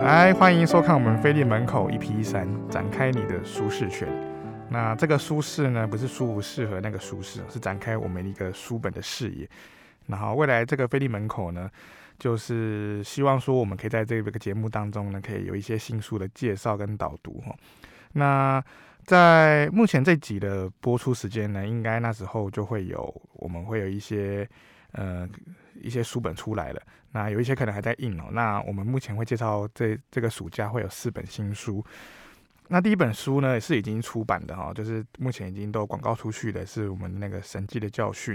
来，欢迎收看我们飞利门口 ep 三展开你的舒适圈。那这个舒适呢，不是舒服适合那个舒适，是展开我们一个书本的视野。然后未来这个飞利门口呢，就是希望说我们可以在这个节目当中呢，可以有一些新书的介绍跟导读哈。那在目前这集的播出时间呢，应该那时候就会有，我们会有一些呃一些书本出来了。那有一些可能还在印哦。那我们目前会介绍这这个暑假会有四本新书。那第一本书呢，是已经出版的哈，就是目前已经都广告出去的，是我们那个《神迹的教训》。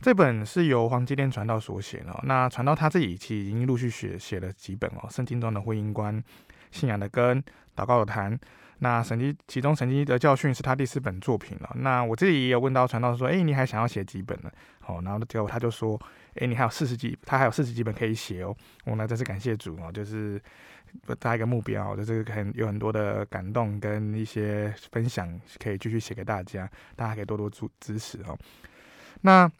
这本是由黄基甸传道所写的。那传道他自己其实已经陆续写写了几本哦，《圣经中的婚姻观》、《信仰的根》、《祷告的坛》。那神迹其中《神迹的教训》是他第四本作品了。那我自己也有问到传道说，哎，你还想要写几本呢？好，然后结果他就说，哎，你还有四十几，他还有四十几本可以写哦。我呢真是感谢主哦，就是他一个目标，就是很有很多的感动跟一些分享，可以继续写给大家，大家可以多多支支持哦。那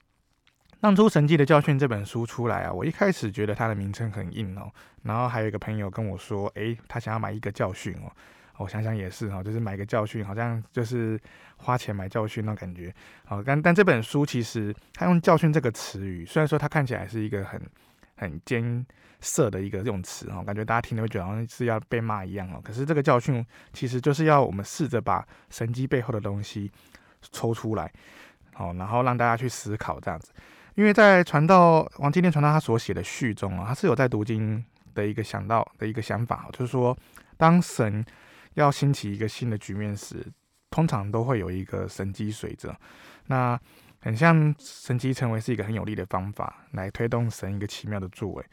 当初《神迹的教训》这本书出来啊，我一开始觉得它的名称很硬哦，然后还有一个朋友跟我说，诶，他想要买一个教训哦。我想想也是哈，就是买个教训，好像就是花钱买教训那感觉。好，但但这本书其实他用“教训”这个词语，虽然说它看起来是一个很很艰涩的一个用词哈，感觉大家听了会觉得好像是要被骂一样哦。可是这个教训其实就是要我们试着把神机背后的东西抽出来，好，然后让大家去思考这样子。因为在传道黄基甸传道他所写的序中啊，他是有在读经的一个想到的一个想法，就是说当神要兴起一个新的局面时，通常都会有一个神迹随着。那很像神迹成为是一个很有力的方法，来推动神一个奇妙的作为。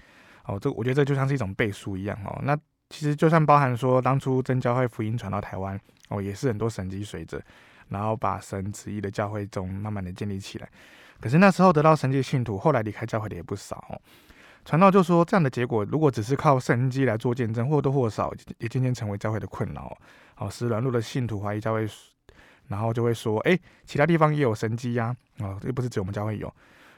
哦，这我觉得这就像是一种背书一样哦。那其实就算包含说当初真教会福音传到台湾哦，也是很多神迹随着，然后把神旨意的教会中慢慢的建立起来。可是那时候得到神迹的信徒，后来离开教会的也不少哦。传道就说，这样的结果，如果只是靠神迹来做见证，或多或少也渐渐成为教会的困扰。好，使软弱的信徒怀疑教会，然后就会说：“哎，其他地方也有神迹呀，啊，又不是只有我们教会有。”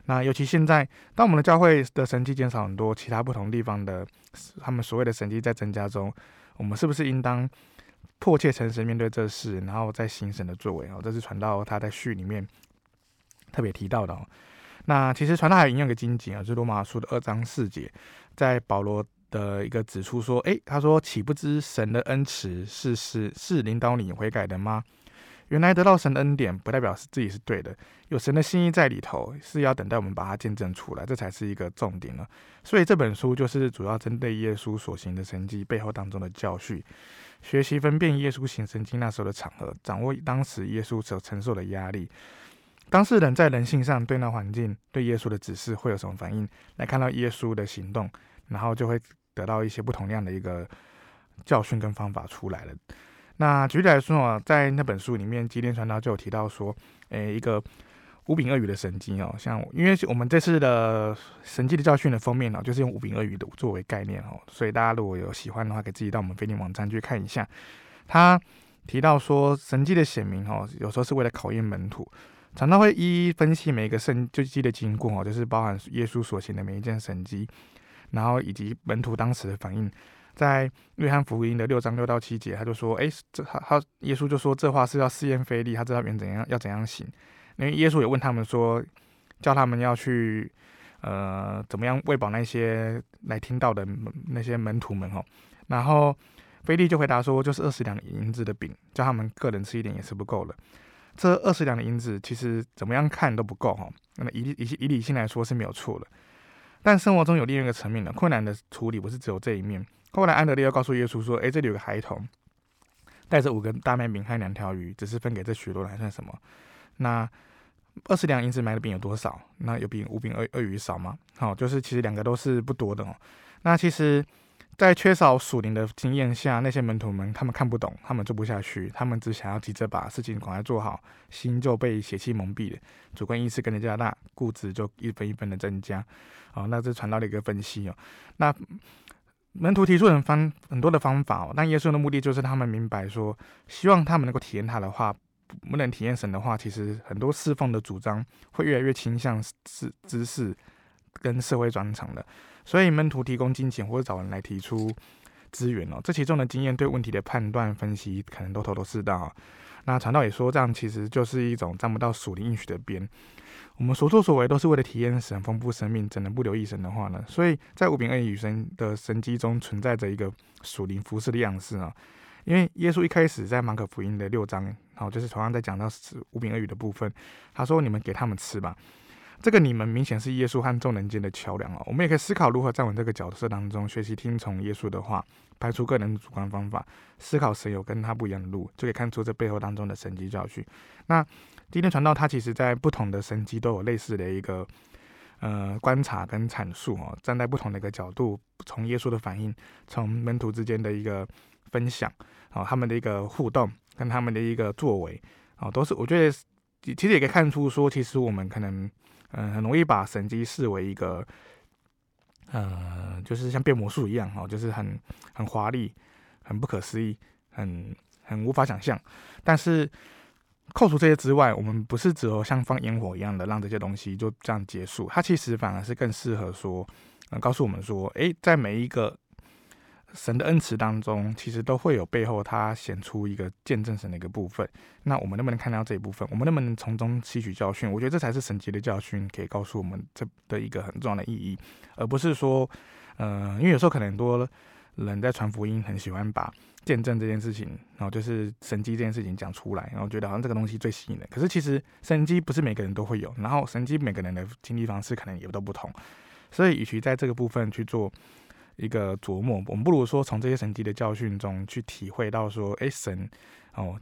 那尤其现在，当我们的教会的神迹减少很多，其他不同地方的他们所谓的神迹在增加中，我们是不是应当迫切诚实面对这事，然后再行神的作为？哦，这是传道他在序里面特别提到的哦。那其实传道还引用个经节啊，就是罗马书的二章四节，在保罗的一个指出说，诶，他说岂不知神的恩慈是是是领导你悔改的吗？原来得到神的恩典，不代表是自己是对的，有神的心意在里头，是要等待我们把它见证出来，这才是一个重点了。所以这本书就是主要针对耶稣所行的神迹背后当中的教训，学习分辨耶稣行神迹那时候的场合，掌握当时耶稣所承受的压力。当事人在人性上对那环境、对耶稣的指示会有什么反应？来看到耶稣的行动，然后就会得到一些不同样的一个教训跟方法出来了。那举例来说啊，在那本书里面，基甸传道就有提到说，诶，一个五饼二鱼的神迹哦，像因为我们这次的神迹的教训的封面呢，就是用五饼二鱼的作为概念哦，所以大家如果有喜欢的话，可以自己到我们飞利网站去看一下。他提到说，神迹的显明哦，有时候是为了考验门徒。传道会一一分析每一个神迹的经过哦，就是包含耶稣所行的每一件神迹，然后以及门徒当时的反应。在约翰福音的六章六到七节，他就说：“诶，这他他耶稣就说这话是要试验腓利，他知道别人怎样要怎样行。因为耶稣也问他们说，叫他们要去呃怎么样喂饱那些来听到的那些门徒们哦。然后腓利就回答说，就是二十两银子的饼，叫他们个人吃一点也是不够了。”这二十两的银子，其实怎么样看都不够哈。那么以以以理性来说是没有错的，但生活中有另一个层面的困难的处理不是只有这一面。后来安德烈又告诉耶稣说：“诶，这里有个孩童，带着五个大麦饼和两条鱼，只是分给这许多人还算什么？那二十两银子买的饼有多少？那有比五饼二二鱼少吗？好，就是其实两个都是不多的哦。那其实。”在缺少属灵的经验下，那些门徒们他们看不懂，他们做不下去，他们只想要急着把事情赶快做好，心就被邪气蒙蔽了，主观意识跟着加大，固执就一分一分的增加。哦，那这传道的一个分析哦。那门徒提出很方很多的方法哦，但耶稣的目的就是他们明白说，希望他们能够体验他的话，不能体验神的话，其实很多侍奉的主张会越来越倾向是知识跟社会专长的。所以门徒提供金钱或者找人来提出资源哦，这其中的经验对问题的判断分析可能都头头是道。那传道也说，这样其实就是一种沾不到属灵应许的边。我们所作所为都是为了体验神丰富生命，怎能不留一神的话呢？所以在五饼二鱼与神的神迹中存在着一个属灵服事的样式啊。因为耶稣一开始在马可福音的六章，然后就是同样在讲到五饼二鱼的部分，他说：“你们给他们吃吧。”这个你们明显是耶稣和众人间的桥梁哦。我们也可以思考如何在我们这个角色当中学习听从耶稣的话，排除个人主观方法，思考神有跟他不一样的路，就可以看出这背后当中的神迹教训。那今天传道他其实在不同的神迹都有类似的一个呃观察跟阐述哦，站在不同的一个角度，从耶稣的反应，从门徒之间的一个分享，哦，他们的一个互动跟他们的一个作为，哦，都是我觉得其实也可以看出说，其实我们可能嗯、很容易把神机视为一个呃就是像变魔术一样哦，就是很很华丽、很不可思议、很很无法想象，但是。扣除这些之外，我们不是只有像放烟火一样的让这些东西就这样结束。它其实反而是更适合说，呃，告诉我们说，诶，在每一个神的恩赐当中，其实都会有背后它显出一个见证神的一个部分。那我们能不能看到这一部分？我们能不能从中吸取教训？我觉得这才是神级的教训，可以告诉我们这的一个很重要的意义，而不是说，呃，因为有时候可能很多人在传福音，很喜欢把。见证这件事情，然后就是神迹这件事情讲出来，然后觉得好像这个东西最吸引人。可是其实神迹不是每个人都会有，然后神迹每个人的经历方式可能也都不同。所以，与其在这个部分去做一个琢磨，我们不如说从这些神迹的教训中去体会到说，哎，神哦。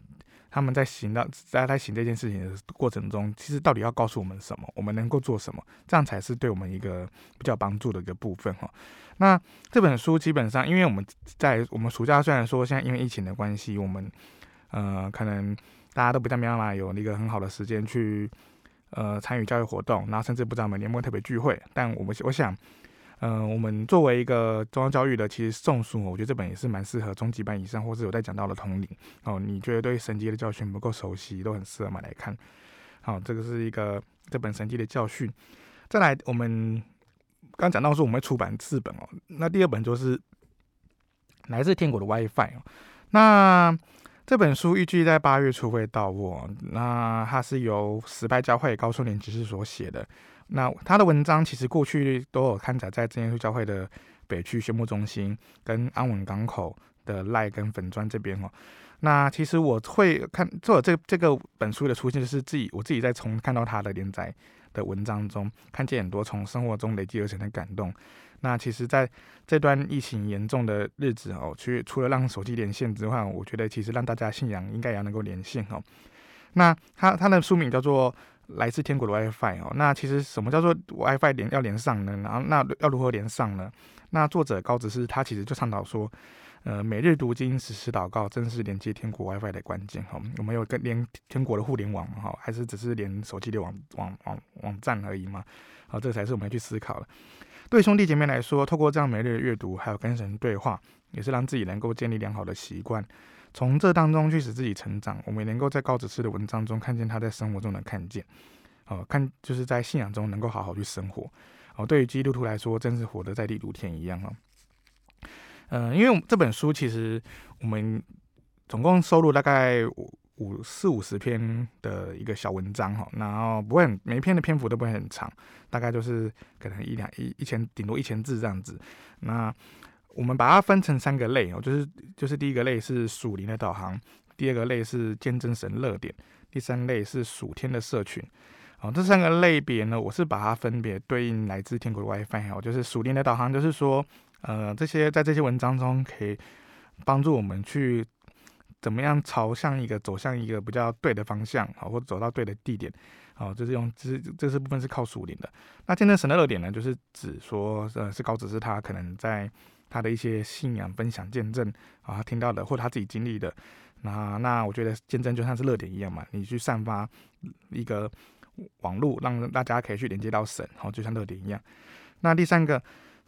他们在行到在在行这件事情的过程中，其实到底要告诉我们什么？我们能够做什么？这样才是对我们一个比较帮助的一个部分哈。那这本书基本上，因为我们在我们暑假虽然说现在因为疫情的关系，我们呃可能大家都不在没办法有那个很好的时间去呃参与教育活动，然后甚至不知道我们年末特别聚会，但我们我想。嗯、我们作为一个中央教育的，其实综述，我觉得这本也是蛮适合中级班以上，或是有在讲到的同龄哦。你觉得对神级的教训不够熟悉，都很适合买来看。好，这个是一个这本神级的教训。再来，我们刚讲到说我们会出版四本哦，那第二本就是来自天国的 WiFi 哦。那这本书预计在八月初会到货，那它是由实拍教会高顺廉执事所写的。那他的文章其实过去都有刊载在真耶稣教会的北区宣牧中心跟安稳港口的赖跟粉砖这边哦。那其实我会看做这这个本书的出现，就是自己我自己在从看到他的连载的文章中，看见很多从生活中累积而成的感动。那其实在这段疫情严重的日子哦，去除了让手机连线之外，我觉得其实让大家信仰应该也要能够连线哦。那他他的书名叫做。来自天国的 WiFi 哦，那其实什么叫做 WiFi 连要连上呢？然后那要如何连上呢？那作者高执事他其实就倡导说，呃，每日读经、实时祷告，正是连接天国 WiFi 的关键哈。我们有跟连天国的互联网哈，还是只是连手机的网网网网站而已嘛？好，这才是我们要去思考的。对兄弟姐妹来说，透过这样每日的阅读，还有跟神对话，也是让自己能够建立良好的习惯。从这当中去使自己成长，我们能够在高执事的文章中看见他在生活中的看见，哦，看就是在信仰中能够好好去生活，哦，对于基督徒来说，真是活得在地如天一样哦。嗯、因为这本书其实我们总共收录大概五五四五十篇的一个小文章哈，然后不会很每一篇的篇幅都不会很长，大概就是可能一两一一千顶多一千字这样子，那。我们把它分成三个类哦，就是就是第一个类是属灵的导航，第二个类是见证神热点，第三类是属天的社群。哦，这三个类别呢，我是把它分别对应来自天国的 WiFi 哦，就是属灵的导航，就是说，呃，这些在这些文章中可以帮助我们去怎么样朝向一个走向一个比较对的方向啊，或走到对的地点。哦，就是用这这是部分是靠属灵的。那见证神的热点呢，就是指说，呃，是高执事他可能在。他的一些信仰分享见证啊，听到的或他自己经历的，那那我觉得见证就像是热点一样嘛，你去散发一个网络，让大家可以去连接到神，然后，就像热点一样。那第三个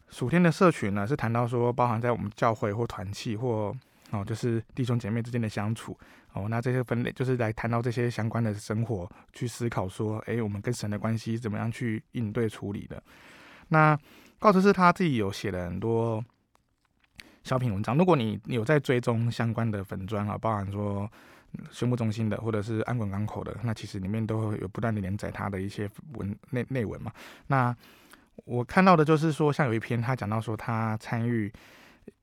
属天的社群呢，是谈到说包含在我们教会或团契或哦，就是弟兄姐妹之间的相处哦，那这些分类就是来谈到这些相关的生活，去思考说，诶，我们跟神的关系怎么样去应对处理的。那高执事他自己有写了很多。小品文章。如果你有在追踪相关的粉砖啊，包含说宣布中心的或者是安滚港口的，那其实里面都会有不断的连载他的一些文内内文嘛。那我看到的就是说，像有一篇他讲到说他参与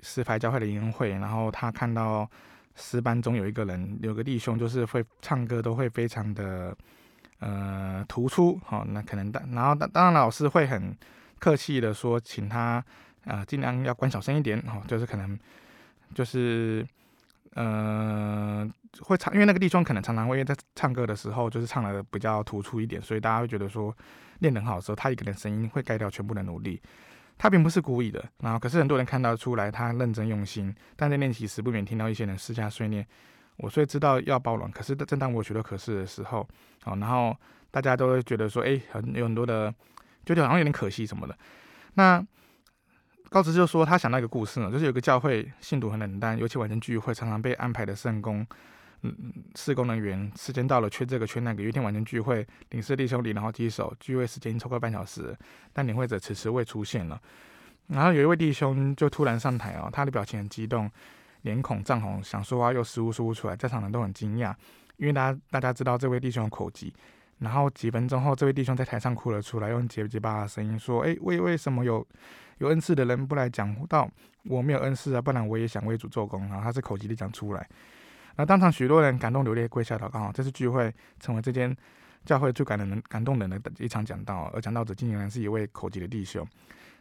石牌教会的音乐会，然后他看到诗班中有一个人，有个弟兄就是会唱歌都会非常的呃突出，好，那可能当然后当当然老师会很客气的说，请他。啊，尽量要关小声一点哦，就是可能就是呃会唱，因为那个地方可能常常会在唱歌的时候，就是唱的比较突出一点，所以大家会觉得说练得很好的时候，他一个人声音会盖掉全部的努力。他并不是故意的，然后可是很多人看到出来他认真用心，但在练习时不免听到一些人私下碎念。我虽知道要包容，可是正当我觉得可是的时候，好，然后大家都会觉得说，哎，很有很多的，觉得好像有点可惜什么的，那。高职就说他想到一个故事呢，就是有个教会信徒很冷淡，尤其晚间聚会常常被安排的圣工，嗯，事工人员时间到了缺这个缺那个。有一天晚间聚会，领事弟兄领了好几首，聚会时间超过半小时，但领会者迟迟未出现了。然后有一位弟兄就突然上台哦，他的表情很激动，脸孔涨红，想说话又似乎说不出来，在场人都很惊讶，因为大家大家知道这位弟兄的口疾。然后几分钟后，这位弟兄在台上哭了出来，用结结巴的声音说：“哎，为为什么有？”有恩赐的人不来讲道，我没有恩赐啊，不然我也想为主做工啊。他是口急的讲出来，那当场许多人感动流泪跪下祷告。这次聚会成为这间教会最感人、感动人的一场讲道，而讲道者竟然是一位口急的弟兄。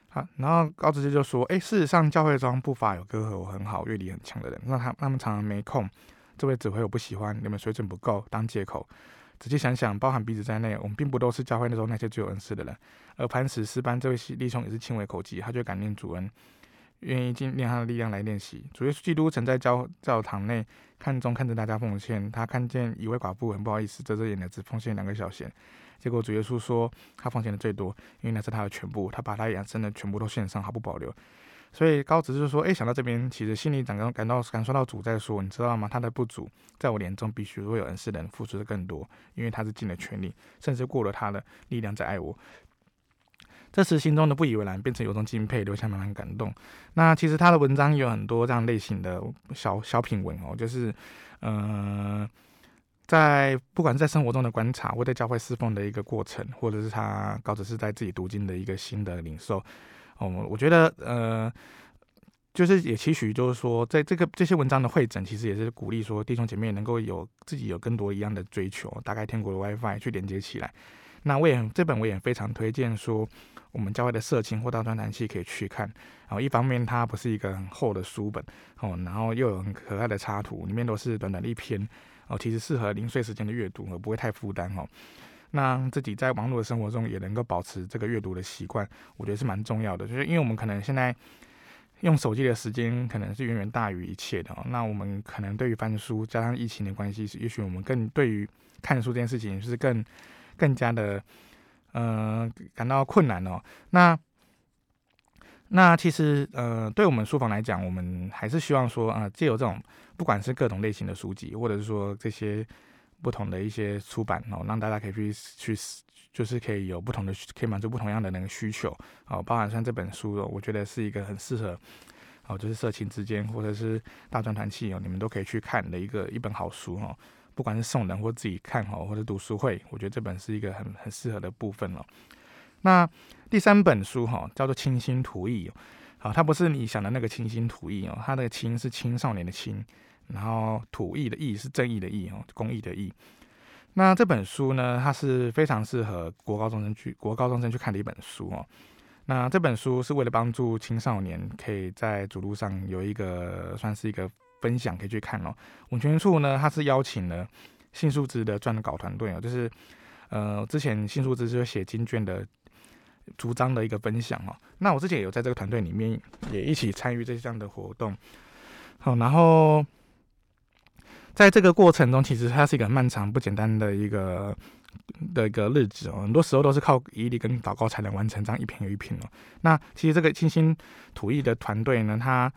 好，然后高直接就说：“哎，事实上教会中不乏有歌喉很好、乐理很强的人，那他他们常常没空。这位指挥我不喜欢，你们水准不够当借口。”仔细想想，包含彼此在内，我们并不都是教会那时候那些最有恩赐的人。而磐石师班这位弟兄也是轻微口疾，他就感念主恩，愿意尽练他的力量来练习。主耶稣基督曾在教教堂内看中看着大家奉献，他看见一位寡妇很不好意思遮遮掩的只奉献两个小钱，结果主耶稣说他奉献的最多，因为那是他的全部，他把他养生的全部都献上，毫不保留。所以高子就说：“哎，想到这边，其实心里感到感到感受到主在说，你知道吗？他的不足，在我眼中比许多有恩赐的人付出的更多，因为他是尽了全力，甚至过了他的力量在爱我。这时心中的不以为然，变成有种敬佩，留下满满感动。那其实他的文章有很多这样类型的小小品文哦，就是嗯、呃，在不管是在生活中的观察，或在教会侍奉的一个过程，或者是他高职是在自己读经的一个新的领受。”哦，我觉得呃，就是也期许，就是说，在这个这些文章的会诊，其实也是鼓励说弟兄姐妹能够有自己有更多一样的追求，打开天国的 WiFi 去连接起来。那我也这本我也非常推荐说，我们教会的社青或大专团契可以去看。然后一方面它不是一个很厚的书本哦，然后又有很可爱的插图，里面都是短短的一篇哦，其实适合零碎时间的阅读，而不会太负担哦。那自己在网络的生活中也能够保持这个阅读的习惯，我觉得是蛮重要的。就是因为我们可能现在用手机的时间可能是远远大于一切的，那我们可能对于翻书，加上疫情的关系，是也许我们更对于看书这件事情是更更加的呃感到困难哦。那那其实呃对我们书房来讲，我们还是希望说啊，借由这种不管是各种类型的书籍，或者是说这些。不同的一些出版哦，让大家可以去去，就是可以有不同的，可以满足不同样的那个需求哦。包含像这本书哦，我觉得是一个很适合哦，就是社情之间或者是大专团契哦，你们都可以去看的一个一本好书哦。不管是送人或自己看哦，或者读书会，我觉得这本是一个很很适合的部分哦。那第三本书哈，叫做《清新图意》哦，好，它不是你想的那个清新图意哦，它的清是青少年的青。然后土义的义是正义的义哦，公益的义。那这本书呢，它是非常适合国高中生去国高中生去看的一本书哦。那这本书是为了帮助青少年可以在主路上有一个算是一个分享可以去看哦。文泉处呢，它是邀请了信素之的撰稿团队哦，就是呃之前信素之就写经卷的主张的一个分享哦。那我之前也有在这个团队里面也一起参与这项的活动。好，然后。在这个过程中，其实它是一个漫长不简单的一个的一个日子哦。很多时候都是靠毅力跟祷告才能完成这样一篇又一篇哦。那其实这个清新土义的团队呢，他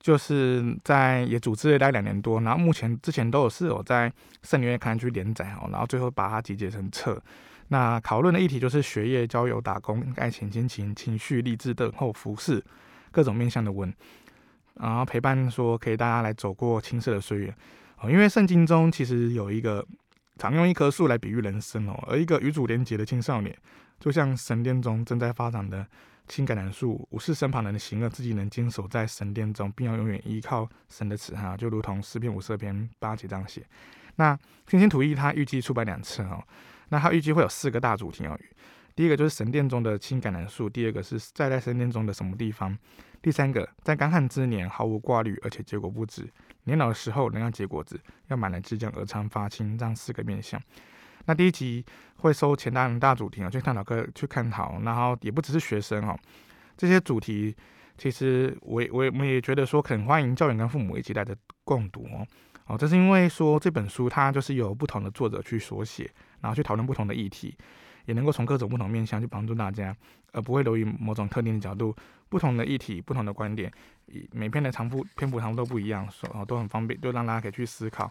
就是在也组织了大概两年多，然后目前之前都有是有在圣灵月刊去连载哦，然后最后把它集结成册。那讨论的议题就是学业、交友、打工、爱情、亲情、情绪、励志、等候、服饰各种面向的文。然后陪伴说可以大家来走过青涩的岁月。哦，因为圣经中其实有一个常用一棵树来比喻人生哦，而一个与主连结的青少年，就像神殿中正在发展的青橄榄树，无视身旁人的行恶，自己能坚守在神殿中，并要永远依靠神的慈爱，就如同诗篇五十二篇八节这样写。那青心吐意它预计出版两次哦，那它预计会有四个大主题哦。第一个就是神殿中的青橄榄树，第二个是在在神殿中的什么地方，第三个在干旱之年毫无挂虑，而且结果不止。年老的时候能要结果子，要满了汁浆而昌发青，这样四个面向。那第一集会收前大人大主题啊，去探讨课去探讨，然后也不只是学生哦，这些主题其实我我也我们也觉得说很欢迎教员跟父母一起带着共读哦哦，这是因为说这本书它就是由不同的作者去所写，然后去讨论不同的议题。也能够从各种不同面向去帮助大家，而不会流于某种特定的角度。不同的议题、不同的观点，每篇的长幅篇幅长度都不一样，所都很方便，就让大家可以去思考。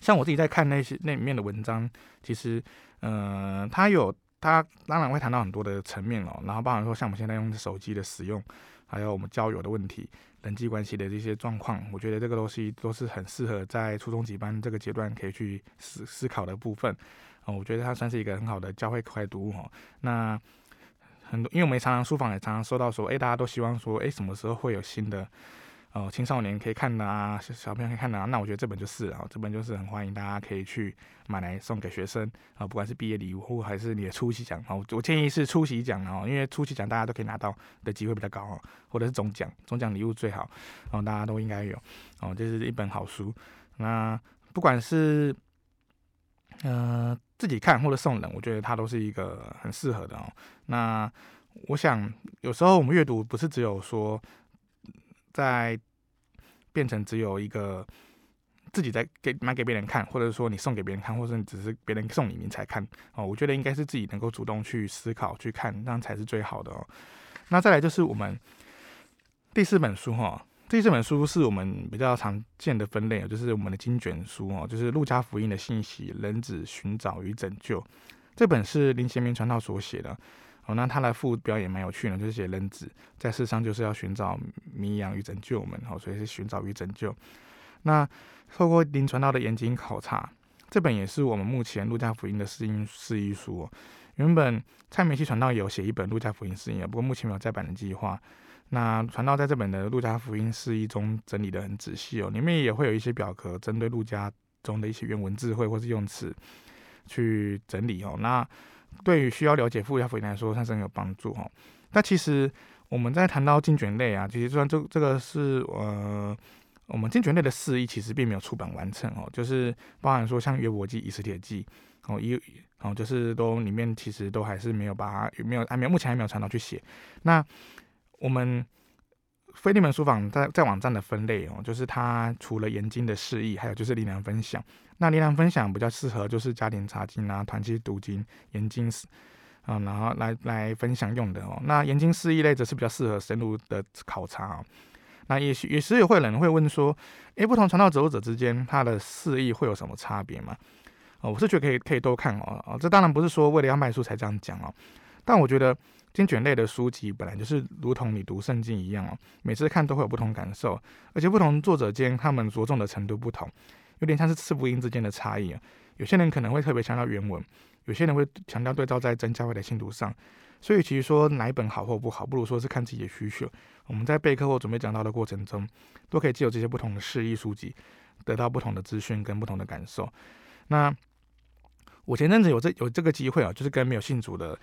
像我自己在看那些那里面的文章，其实，嗯、呃，它有它当然会谈到很多的层面哦，然后包含说像我们现在用手机的使用，还有我们交友的问题、人际关系的这些状况，我觉得这个东西都是很适合在初中级班这个阶段可以去思思考的部分。哦，我觉得它算是一个很好的教会快读物哦。那很多，因为我们常常书房也常常收到说，哎，大家都希望说，哎，什么时候会有新的，呃，青少年可以看的啊，小朋友可以看的啊。那我觉得这本就是啊，这本就是很欢迎大家可以去买来送给学生啊，不管是毕业礼物或还是你的出席奖啊。我建议是出席奖啊，因为出席奖大家都可以拿到的机会比较高哦，或者是总奖，总奖礼物最好，然后大家都应该有哦，这是一本好书。那不管是、呃，自己看或者送人，我觉得它都是一个很适合的哦。那我想，有时候我们阅读不是只有说在变成只有一个自己在给买给别人看，或者说你送给别人看，或者你只是别人送你你才看哦。我觉得应该是自己能够主动去思考去看，那样才是最好的哦。那再来就是我们第四本书哈、哦。这这本书是我们比较常见的分类，就是我们的经卷书哦，就是路加福音的信息、人子寻找与拯救。这本是林贤明传道所写的哦，那他的副标也蛮有趣的，就是写人子在世上就是要寻找迷羊与拯救我们哦，所以是寻找与拯救。那透过林传道的严谨考察，这本也是我们目前路加福音的释义释义书。原本蔡明熙传道有写一本路加福音释义，不过目前没有再版的计划。那传道在这本的《路加福音释义》中整理得很仔细哦，里面也会有一些表格，针对路加中的一些原文智慧或是用词去整理哦。那对于需要了解路加福音来说，它是很有帮助哦。那其实我们在谈到经卷类啊，其实虽然这这个是呃，我们经卷类的释义其实并没有出版完成哦，就是包含说像约伯记、以斯帖记哦，一哦，就是都里面其实都还是没有把它有没有还没有目前还没有传道去写那。我们菲利门书房在在网站的分类哦，就是它除了研经的释义，还有就是灵粮分享。那灵粮分享比较适合就是家庭查经啊、团契读经、研经啊，然后来来分享用的哦。那研经释义类则是比较适合深入的考察哦。那也许也是有会人会问说，诶，不同传道者者之间，它的释义会有什么差别吗？哦，我是觉得可以可以多看哦。哦，这当然不是说为了要卖书才这样讲哦，但我觉得。经卷类的书籍本来就是如同你读圣经一样哦，每次看都会有不同感受，而且不同作者间他们着重的程度不同，有点像是四福音之间的差异啊。有些人可能会特别强调原文，有些人会强调对照在真教会的信徒上。所以其实说哪一本好或不好，不如说是看自己的需求。我们在备课或准备讲道的过程中，都可以借由这些不同的释义书籍，得到不同的资讯跟不同的感受。那我前阵子有这有这个机会啊，就是跟没有信主的。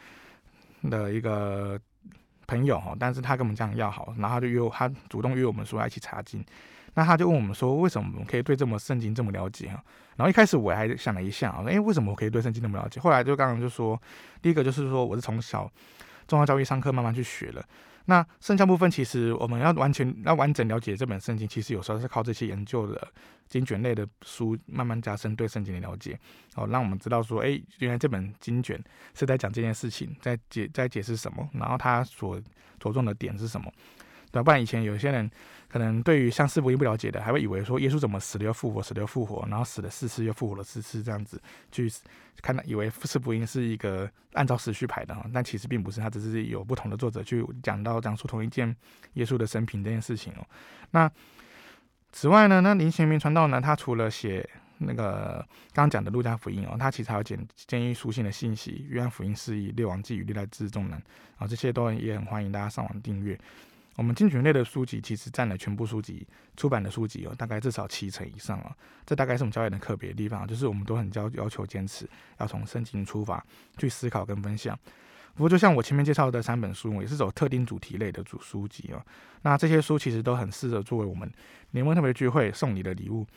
的一个朋友哈，但是他跟我们这样要好，然后他就约我他主动约我们说要一起查经，那他就问我们说，为什么我们可以对这么圣经这么了解哈？然后一开始我还想了一下啊，哎，为什么我可以对圣经那么了解？后来就刚刚就说，第一个就是说我是从小宗教教育上课慢慢去学了。那剩下部分其实我们要完全要完整了解这本圣经，其实有时候是靠这些研究的经卷类的书慢慢加深对圣经的了解，哦，让我们知道说，哎，原来这本经卷是在讲这件事情，在解在解释什么，然后它所着重的点是什么。对？不然以前有些人可能对于像四福音不了解的，还会以为说耶稣怎么死了又复活，死了又复活，然后死了四次又复活了四次这样子去看到，以为四福音是一个按照时序排的哈，但其实并不是，它只是有不同的作者去讲到讲述同一件耶稣的生平这件事情哦。那此外呢，那林贤明传道呢，他除了写那个刚刚讲的路加福音哦，他其实还有简建议书信的信息，约翰福音是以、列王纪与历代志中南啊，这些都也很欢迎大家上网订阅。我们经卷类的书籍其实占了全部书籍出版的书籍哦，大概至少七成以上啊。这大概是我们教会的特别的地方，就是我们都很要要求坚持要从圣经出发去思考跟分享。不过就像我前面介绍的三本书，也是走特定主题类的主书籍哦。那这些书其实都很适合作为我们年末特别聚会送礼的礼物。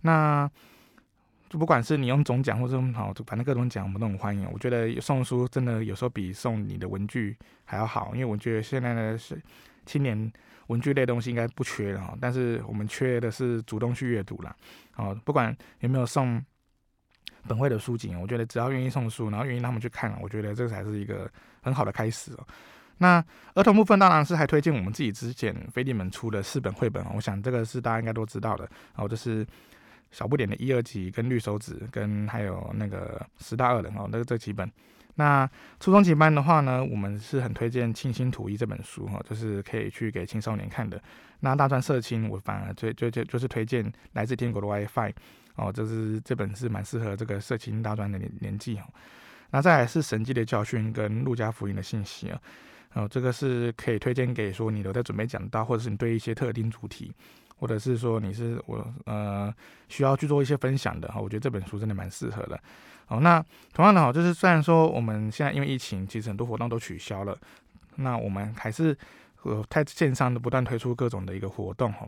那就不管是你用总奖或者好，反正各种奖我们都很欢迎。我觉得送书真的有时候比送你的文具还要好，因为我觉得现在呢是青年文具类东西应该不缺了哈，但是我们缺的是主动去阅读啦。哦，不管有没有送本会的书籍，我觉得只要愿意送书，然后愿意让他们去看，我觉得这才是一个很好的开始哦。那儿童部分当然是还推荐我们自己之前飞利门出的四本绘本，我想这个是大家应该都知道的。哦，就是。小不点的一二级跟绿手指跟还有那个十大恶人哦，那个这几本。那初中级班的话呢，我们是很推荐《庆新图一》这本书哈，就是可以去给青少年看的。那大专社青，我反而最最最就是推荐《来自天国的 WiFi》哦，就是这本是蛮适合这个社青大专的年年纪哦。那再来是神迹的教训跟路加福音的信息啊，哦，这个是可以推荐给说你有在准备讲道，或者是你对一些特定主题。或者是说你是我呃需要去做一些分享的哈，我觉得这本书真的蛮适合的。好，那同样的哈，就是虽然说我们现在因为疫情，其实很多活动都取消了，那我们还是呃在线上的不断推出各种的一个活动哈。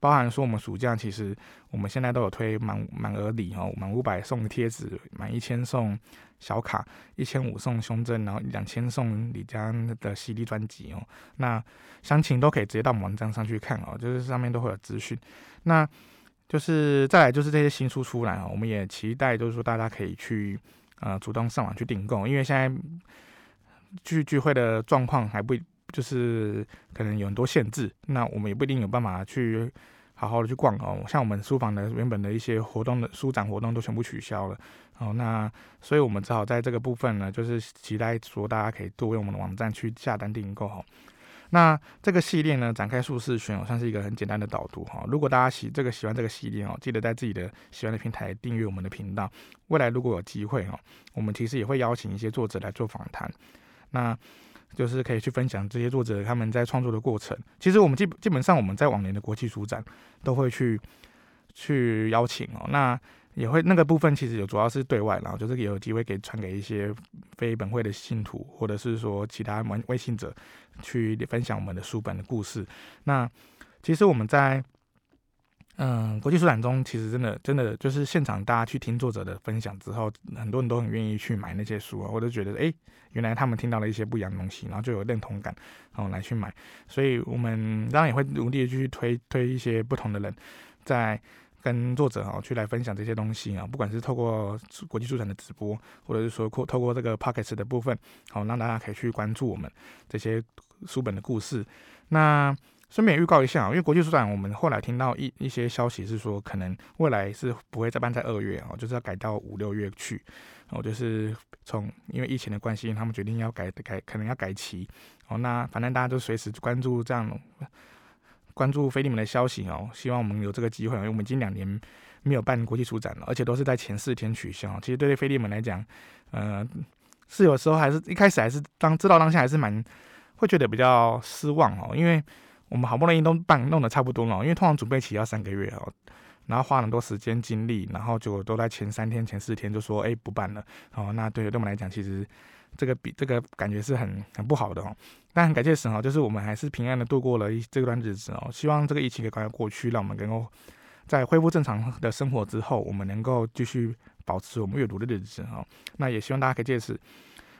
包含说我们暑假其实我们现在都有推满满额礼哈，满五百送贴纸，满一千送小卡，一千五送胸针，然后两千送李家的 CD 专辑哦。那详情都可以直接到我们网站上去看哦，就是上面都会有资讯。那就是再来就是这些新书出来哦，我们也期待就是说大家可以去呃主动上网去订购，因为现在聚聚会的状况还不。就是可能有很多限制，那我们也不一定有办法去好好的去逛哦。像我们书房的原本的一些活动的书展活动都全部取消了哦，那所以我们只好在这个部分呢，就是期待说大家可以多用我们的网站去下单订购哈。那这个系列呢，展开舒适圈，算是一个很简单的导读哈。如果大家喜这个喜欢这个系列哦，记得在自己的喜欢的平台订阅我们的频道。未来如果有机会哦，我们其实也会邀请一些作者来做访谈。那就是可以去分享这些作者他们在创作的过程。其实我们基基本上我们在往年的国际书展都会去去邀请哦，那也会那个部分其实有主要是对外，然后就是有机会给传给一些非本会的信徒，或者是说其他微微信者去分享我们的书本的故事。那其实我们在。嗯，国际书展中其实真的真的就是现场大家去听作者的分享之后，很多人都很愿意去买那些书啊，或者觉得哎，原来他们听到了一些不一样的东西，然后就有认同感，然后来去买。所以我们当然也会努力的去推推一些不同的人，在跟作者啊去来分享这些东西啊，不管是透过国际书展的直播，或者是说透过这个 Podcast 的部分，好让大家可以去关注我们这些书本的故事。那。顺便预告一下，因为国际书展，我们后来听到一一些消息是说，可能未来是不会再办在二月哦，就是要改到五六月去。哦，就是从因为疫情的关系，他们决定要改改，可能要改期。哦，那反正大家就随时关注这样关注菲利门的消息哦。希望我们有这个机会，因为我们已经两年没有办国际书展了，而且都是在前四天取消。其实对于腓利门来讲，呃，是有时候还是一开始还是当知道当下还是蛮会觉得比较失望哦，因为。我们好不容易都办弄得差不多了，因为通常准备期要三个月哦，然后花很多时间精力，然后就都在前三天、前四天就说哎不办了哦。那对对我们来讲，其实这个比这个感觉是很很不好的哦。但很感谢神哦，就是我们还是平安的度过了一这段日子哦。希望这个疫情可以赶快过去，让我们能够在恢复正常的生活之后，我们能够继续保持我们阅读的日子哦。那也希望大家可以借此。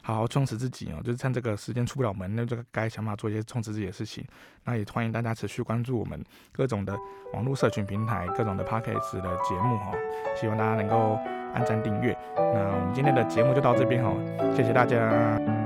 好好充实自己哦，就是趁这个时间出不了门，那就该想办法做一些充实自己的事情。那也欢迎大家持续关注我们各种的网络社群平台、各种的 Podcast 的节目哈。希望大家能够按赞订阅。那我们今天的节目就到这边哈，谢谢大家。